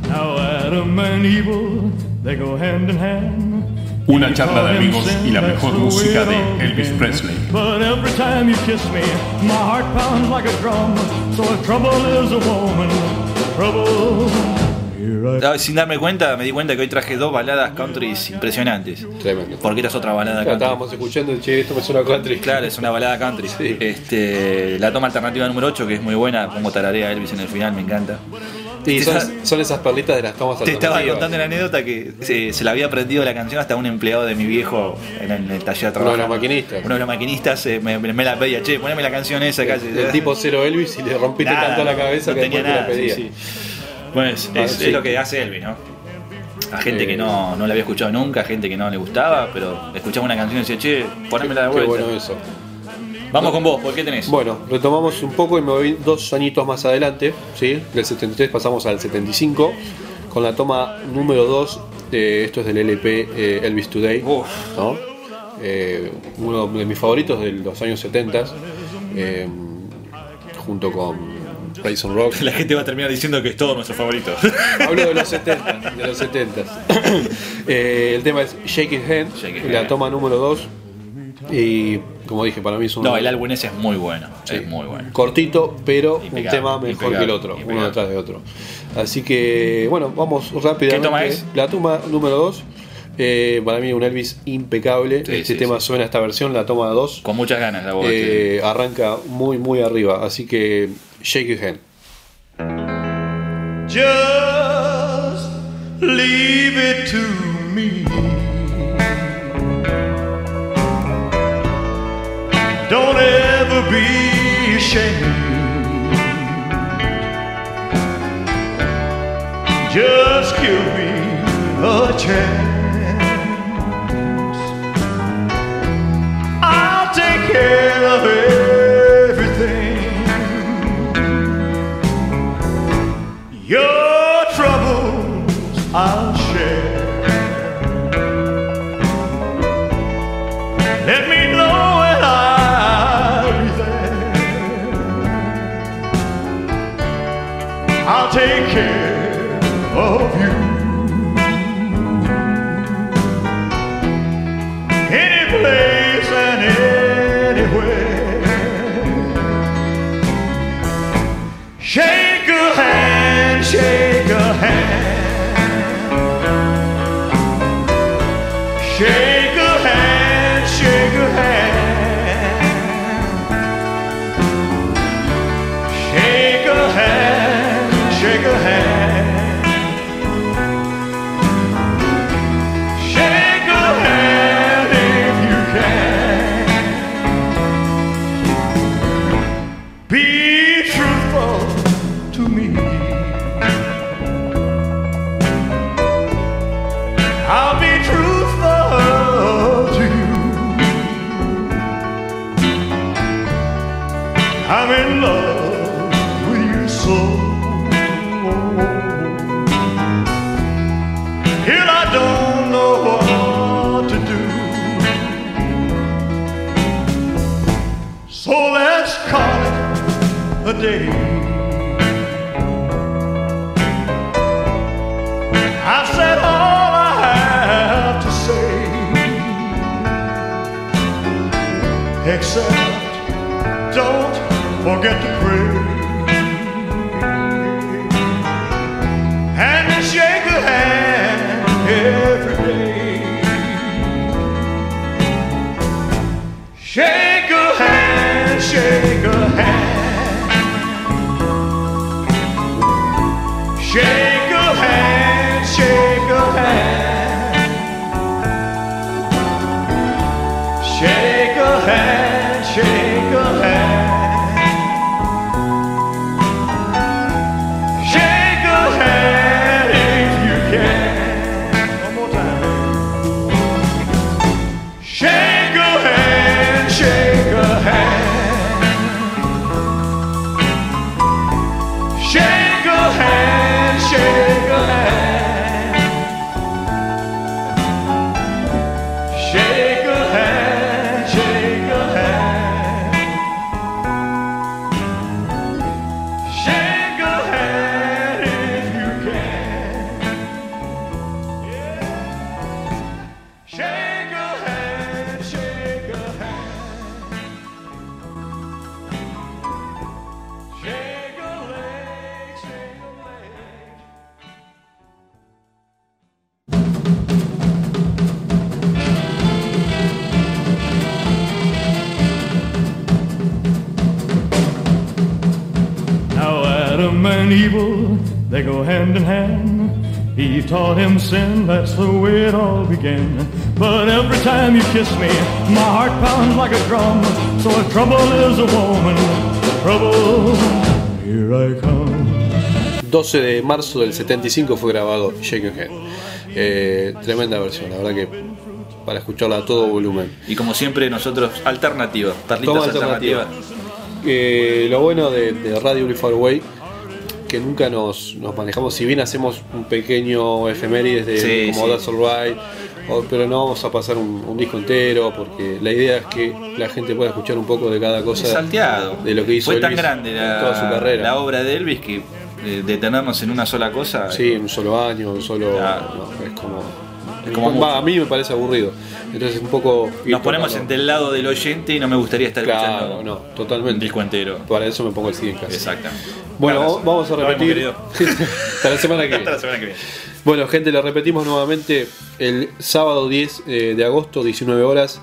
Now Adam and Evil, they go hand in hand. Una charla de amigos y la mejor música de Elvis Presley. But every time you kiss me, my heart pounds like a drum. So if trouble is a woman, trouble. Ah, Sin darme cuenta, me di cuenta que hoy traje dos baladas country impresionantes. Tremendo. Porque esta es otra balada Claro, country. estábamos escuchando che, esto me suena country. Claro, es una balada country. Sí. Este, la toma alternativa número 8, que es muy buena, como tararea Elvis en el final, me encanta. Te son, son esas perlitas de las tomas Te estaba contando la anécdota que se, se le había aprendido la canción hasta un empleado de mi viejo en el, en el taller de Uno de trabajo. los maquinistas. Uno de los maquinistas eh, me, me la pedía, che, poneme la canción esa casi. El tipo cero Elvis y le rompiste Nada, tanto la cabeza no que tenía te la nada, pedía. sí, sí. Bueno, es, Ah, es- sí. es lo que hace Elvis, ¿no? A gente Eh. que no, no la había escuchado nunca, gente que no le gustaba, pero escuchaba una canción y decía, che, ponémela de Qué vuelta. bueno eso. Vamos con vos, ¿por qué tenés? Bueno, retomamos un poco y me voy dos añitos más adelante, ¿sí? Del 73 pasamos al 75, con la toma número 2, de, esto es del LP eh, Elvis Today, Uf. ¿no? Eh, uno de mis favoritos de los años 70, eh, junto con Raisin Rock. La gente va a terminar diciendo que es todo nuestro favorito. Hablo de los 70, de los 70. Eh, el tema es Shake It Hand, Shake It la Hand. toma número 2. Y como dije, para mí es un no, el álbum ese es muy bueno. Sí. Es muy bueno. cortito, pero un tema mejor impecable, que el otro, impecable. uno detrás de otro. Así que, bueno, vamos rápidamente. ¿Qué toma es? La toma número 2. para mí un Elvis impecable. Sí, este sí, tema sí. suena esta versión, la toma 2. Con muchas ganas la voz. Eh, arranca muy, muy arriba. Así que, shake your hand. Just leave it to me. Don't ever be ashamed. Just give me a chance. I'll take care of everything. Take care of you. Any place and anywhere. Shake a hand, forget began. But every time you kiss me, my heart pounds like a drum. So if trouble is a woman, trouble, here I come. 12 de marzo del 75 fue grabado Shake Your Head. Eh, tremenda versión, la verdad que para escucharla a todo volumen. Y como siempre, nosotros, alternativa. Perlitas Toma alternativas. alternativa. Eh, lo bueno de, de Radio Unified Way que nunca nos, nos manejamos, si bien hacemos un pequeño efemérides de Sí, como sí. That's Alright, pero no vamos a pasar un, un disco entero porque la idea es que la gente pueda escuchar un poco de cada cosa salteado. de lo que hizo Fue tan grande en toda su la, carrera. la obra de Elvis que eh, detenernos en una sola cosa. Sí, un solo año, un solo. Claro. no, es como. Es como Va, a mí me parece aburrido. Entonces, un poco. Nos ponemos entre el lado del oyente y no me gustaría estar Claro, escuchando no, totalmente. disco entero. Para eso me pongo el CD en casa. Exactamente. Bueno, vamos a repetir. Hasta la semana que viene. Hasta la semana que viene. Bueno, gente, le repetimos nuevamente el sábado 10 eh, de agosto, 19 horas,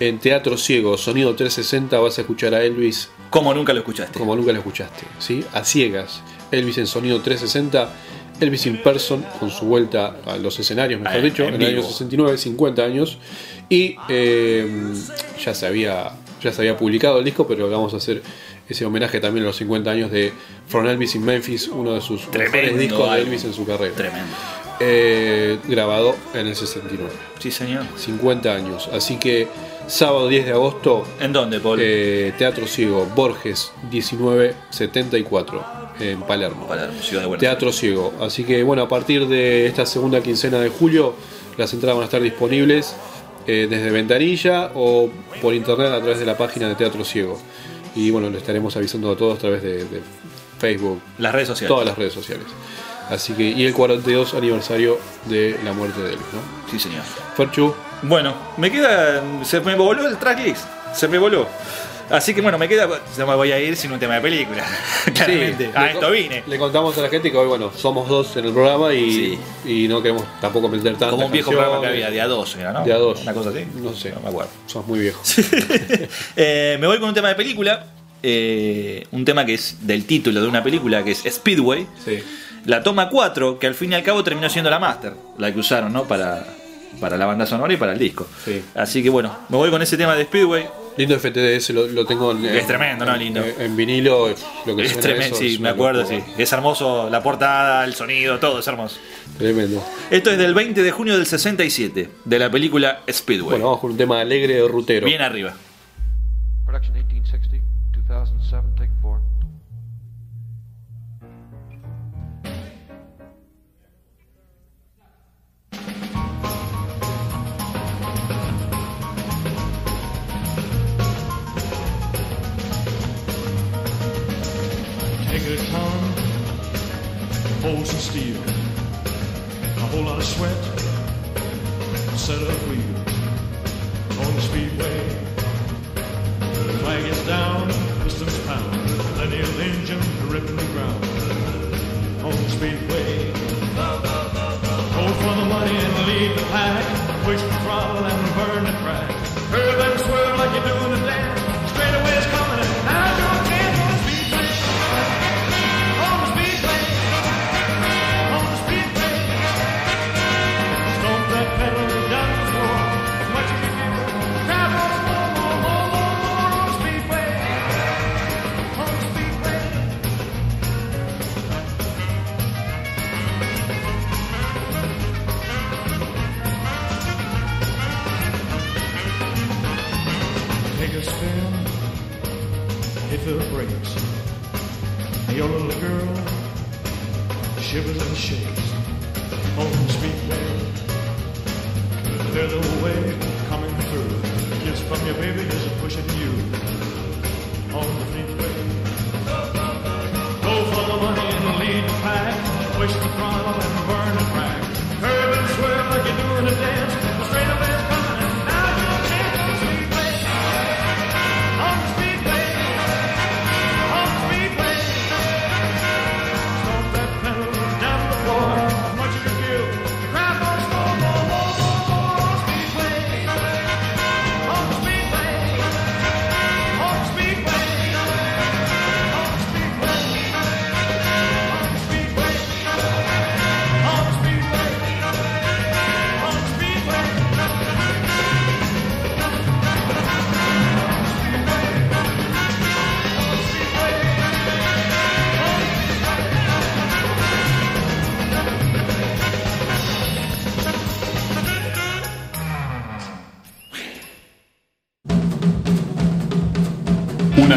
en Teatro Ciego, Sonido 360, vas a escuchar a Elvis Como nunca lo escuchaste. como nunca lo escuchaste, ¿sí? A ciegas. Elvis en Sonido 360, Elvis in person, con su vuelta a los escenarios, mejor Ah, dicho, en en el año vivo. 69, 50 años. Y eh, ya, se había, ya se había publicado el disco, pero vamos a hacer ese homenaje también a los 50 años de From Elvis in Memphis, uno de sus mejores discos de álbum. Elvis en su carrera. Tremendo. Eh, grabado en el 69. Sí, señor. 50 años. Así que sábado 10 de agosto, ¿En dónde, Paul? eh, Teatro Ciego, Borges 1974, en Palermo. Palermo, Ciudad de Buenos Teatro Ciego. Así que bueno, a partir de esta segunda quincena de julio, las entradas van a estar disponibles eh, desde Ventanilla o por internet a través de la página de Teatro Ciego. Y bueno, le estaremos avisando a todos a través de, de Facebook, Las redes sociales. todas las redes sociales. Así que, y el 42 aniversario de la muerte de él, ¿no? Sí, señor. Ferchu, Bueno, me queda. Se me voló el tracklist. Se me voló. Así que bueno, me queda. No me voy a ir sin un tema de película. Claramente. Sí, a le esto vine. Le contamos a la gente que hoy, bueno, somos dos en el programa y, y no queremos tampoco meter tantas Como un viejo programa que había, de a dos, era, ¿no? De a dos. Una cosa así. No sé. No me acuerdo. Sos muy viejo. Eh, me voy con un tema de película. eh, un tema que es del título de una película que es Speedway. Sí. La toma 4, que al fin y al cabo terminó siendo la master, la que usaron, ¿no? Para, para la banda sonora y para el disco. Sí. Así que bueno, me voy con ese tema de Speedway. Lindo FTDS, lo, lo tengo en, Es tremendo, ¿no? Lindo. En, en vinilo, es lo que Es tremendo, eso, sí, es me acuerdo, sí. Es hermoso la portada, el sonido, todo es hermoso. Tremendo. Esto es del 20 de junio del 67, de la película Speedway. Bueno, vamos con un tema alegre de rutero. Bien arriba. Production 1860, 2007,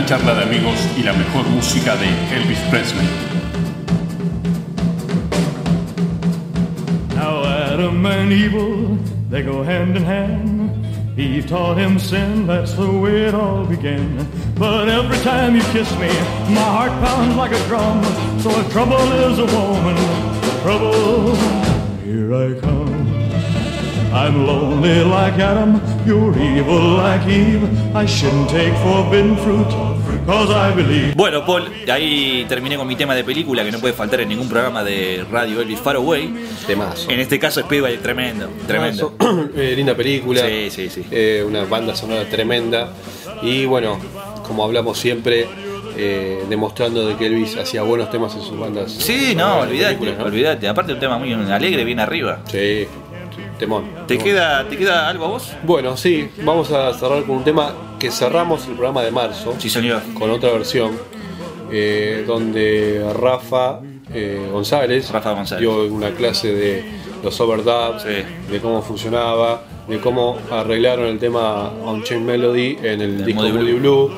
charla de amigos y la mejor música de Elvis Presley. Now Adam and Evil, they go hand in hand. Eve taught him sin, that's the way it all began. But every time you kiss me, my heart pounds like a drum. So if trouble is a woman, trouble, here I come. I'm lonely like Adam, you're evil like Eve. I shouldn't take forbidden fruit. Bueno, Paul, ahí terminé con mi tema de película que no puede faltar en ningún programa de radio Elvis Faraway. Temazo. En este caso, Speedway, tremendo, tremendo. Eh, linda película. Sí, sí, sí. Eh, una banda sonora tremenda. Y bueno, como hablamos siempre, eh, demostrando de que Elvis hacía buenos temas en sus bandas. Sí, no, olvídate, ¿no? olvídate. Aparte, un tema muy alegre, bien arriba. Sí, temón. ¿Te temón. queda, ¿Te queda algo a vos? Bueno, sí, vamos a cerrar con un tema que cerramos el programa de marzo. Sí, señor. Con otra versión, eh, donde Rafa eh, González, Rafa González. dio una clase de los overdubs, Sí. de cómo funcionaba, de cómo arreglaron el tema On Chain Melody en el disco Moody Blue. Blue.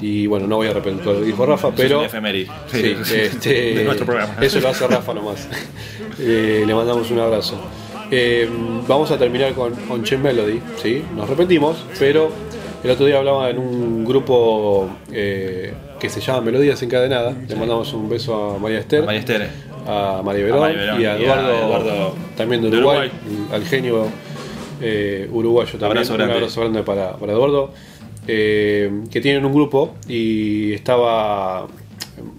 Y bueno, no voy a repetir todo lo que dijo Rafa, pero. Es. Sí, este, de nuestro programa. Eso lo hace Rafa nomás. Eh, le mandamos un abrazo. Eh, vamos a terminar con On Chain Melody, ¿sí? Nos repetimos, pero el otro día hablaba en un grupo eh, que se llama Melodías Encadenadas. Le mandamos un beso a María Esther, María Esther. a María Verón, y a y a Eduardo, Eduardo también de de Uruguay, al genio eh, uruguayo también. Abrazo un grande. abrazo grande para, para Eduardo. eh, que tienen un grupo y estaba.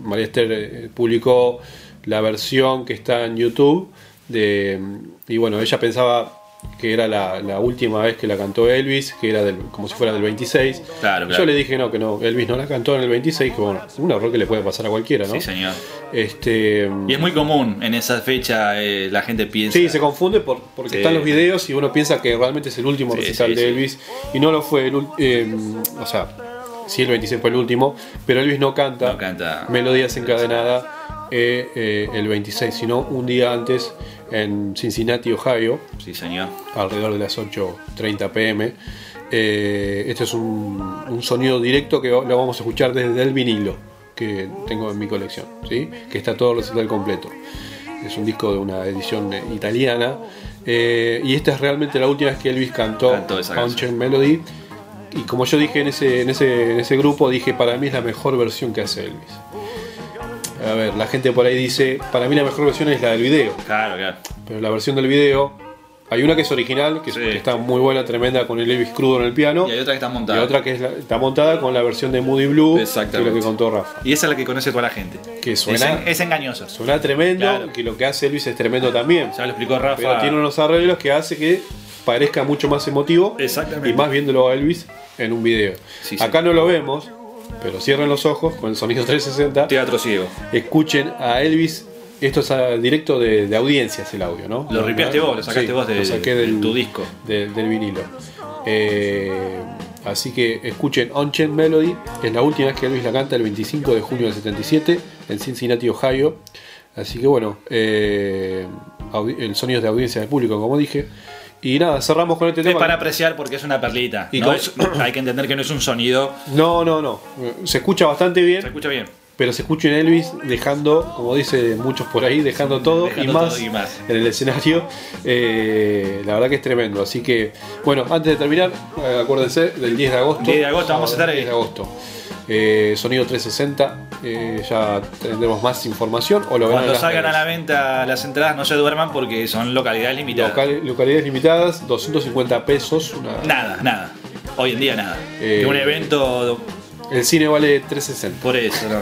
María Esther publicó la versión que está en YouTube. De, y bueno, ella pensaba que era la, la última vez que la cantó Elvis, que era del- como si fuera del 26. Claro, claro. Yo le dije no, que no, Elvis no la cantó en el 26, que bueno, un error que le puede pasar a cualquiera, ¿no? Sí, señor. Este, Y es muy común en esa fecha, eh, la gente piensa. Sí, se confunde por, porque Sí. están los videos y uno piensa que realmente es el último Sí, recital sí, de. Elvis y no lo fue. El, eh, o sea, sí, el 26 fue el último, pero Elvis no canta, No canta. Melodías Encadenadas eh, eh, el 26, sino un día antes en Cincinnati, Ohio, Sí, señor. alrededor de las 8.30 pm. Eh, este es un, un sonido directo que lo vamos a escuchar desde el vinilo que tengo en mi colección, ¿sí? que está todo el recital completo. Es un disco de una edición eh, italiana. eh, y esta es realmente la última vez que Elvis cantó, Cantó Punch and Melody. Y como yo dije en ese, en, ese, en ese grupo, dije, para mí es la mejor versión que hace Elvis. A ver, la gente por ahí dice, para mí la mejor versión es la del video. Claro, claro. Pero la versión del video, hay una que es original, que, es- Sí. que está muy buena, tremenda, con el Elvis crudo en el piano. Y hay otra que está Y montada. otra que es la- está montada con la versión de Moody Blue, que es lo que contó Rafa. Y esa es la que conoce toda la gente. Que Es, suena, en- es engañosa. suena tremendo, Claro. que lo que hace Elvis es tremendo también. Ya lo explicó Rafa. Pero tiene unos arreglos que hace que parezca mucho más emotivo Exactamente. y más viéndolo a Elvis en un video. Sí, sí. Acá no lo vemos, pero cierren los ojos con el sonido 360. Teatro ciego. Escuchen a Elvis. Esto es a- directo de, de audiencias el audio, ¿no? Lo ripiaste vos, lo sacaste Sí, vos de- lo saqué de del, tu disco. de- del vinilo. Eh, así que escuchen On Chain Melody. Es la última vez que Elvis la canta el 25 de junio del 77 en Cincinnati, Ohio. Así que bueno, eh, el sonido de audiencia del público, como dije. Y nada, cerramos con este Es tema. para apreciar porque es una perlita. Y No es- hay que entender que no es un sonido. No, no, no. Se escucha bastante bien. Se escucha bien. Pero se escucha en Elvis dejando, como dice muchos por ahí, dejando todo, Dejando y, más todo y más. en el escenario. Eh, la verdad que es tremendo. Así que, bueno, antes de terminar, acuérdense del 10 de agosto. 10 de agosto vamos a estar ahí. 10 de agosto. Eh, sonido 360. eh, ya tendremos más información. O lo Cuando salgan a la venta las entradas, no se duerman porque son localidades limitadas. Local- localidades limitadas, 250 pesos. una- Nada, nada. Hoy en día nada. Eh, un evento el cine vale 360. por eso, ¿no?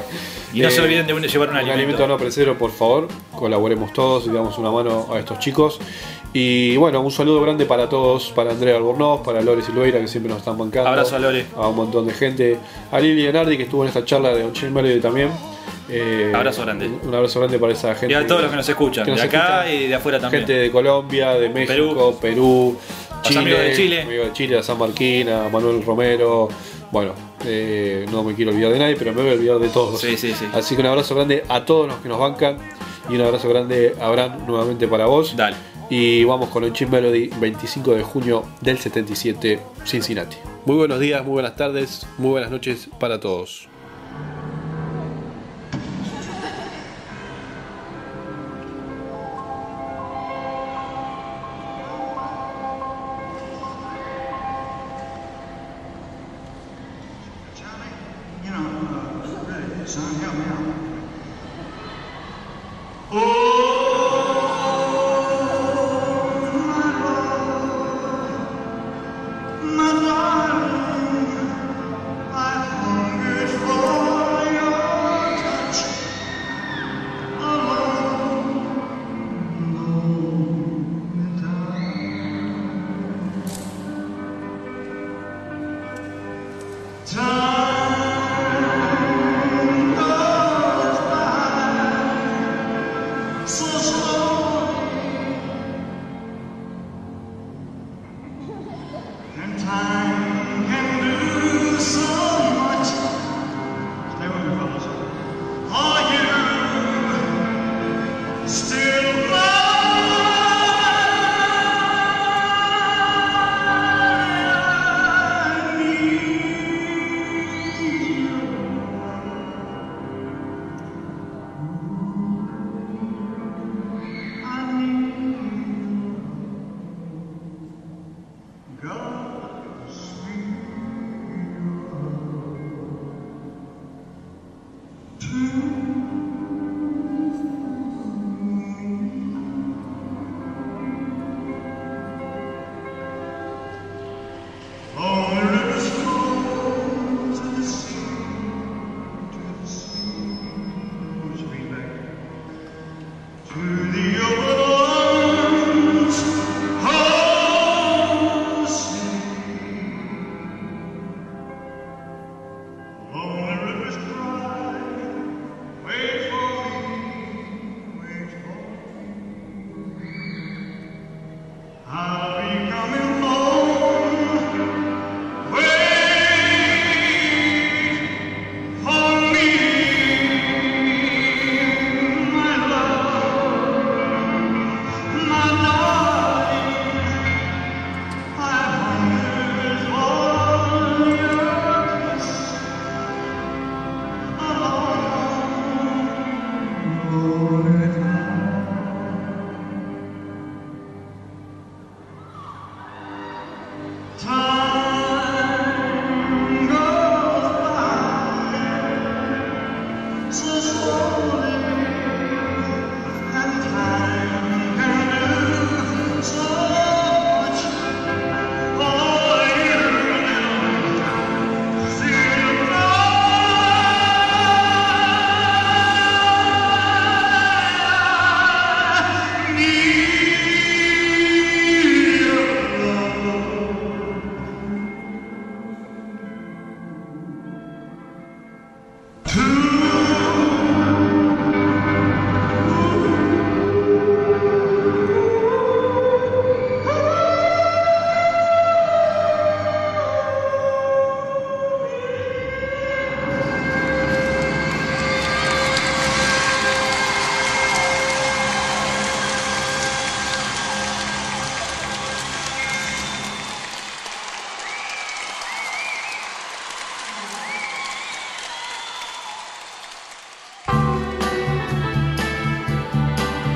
Y no Eh, se olviden de llevar un Un alimento. alimento no perecedero, por favor. Colaboremos todos y damos una mano a estos chicos. Y bueno, un saludo grande para todos, para Andrea Albornoz, para Lore Silveira, que siempre nos están bancando. Abrazo a Lore. A un montón de gente. A Lili Leonardi, que estuvo en esta charla de Onchain Melody también. Eh, Abrazo grande. Un abrazo grande para esa gente. Y a todos los que nos escuchan, que nos de acá escuchan. y de afuera también. Gente de Colombia, de México, Perú, Chile, amigos de Chile. amigos de Chile, a San Marquín, a Manuel Romero. Bueno, eh, no me quiero olvidar de nadie, pero me voy a olvidar de todos. Sí, sí, sí. Así que un abrazo grande a todos los que nos bancan y un abrazo grande, Abraham, nuevamente para vos. Dale. Y vamos con el Chip Melody, 25 de junio del 77, Cincinnati. Muy buenos días, muy buenas tardes, muy buenas noches para todos.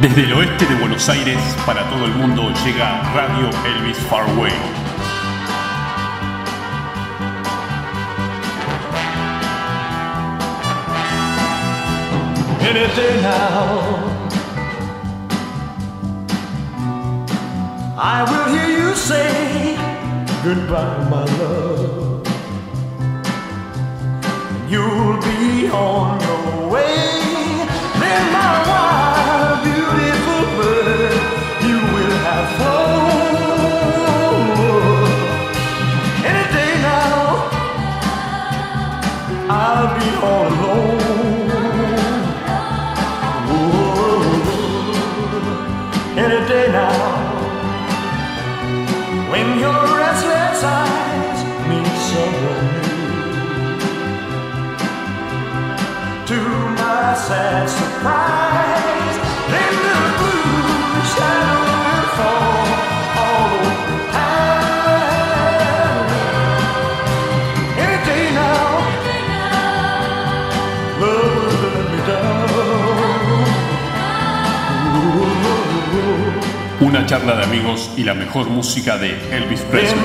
Desde el oeste de Buenos Aires para todo el mundo llega Radio Elvis Farway. any day now. I will hear you say goodbye, my love. You'll be on your way. Charla de amigos y la mejor música de Elvis Presley.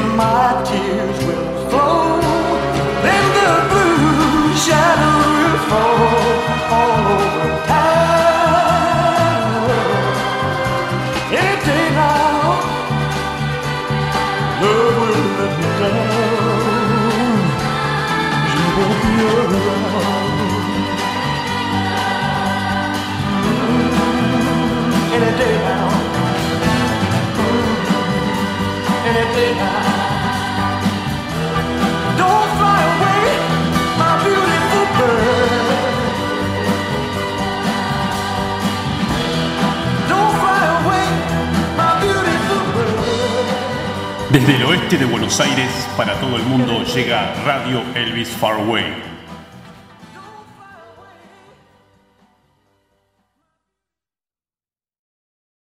Desde el oeste de Buenos Aires para todo el mundo llega Radio Elvis Farway.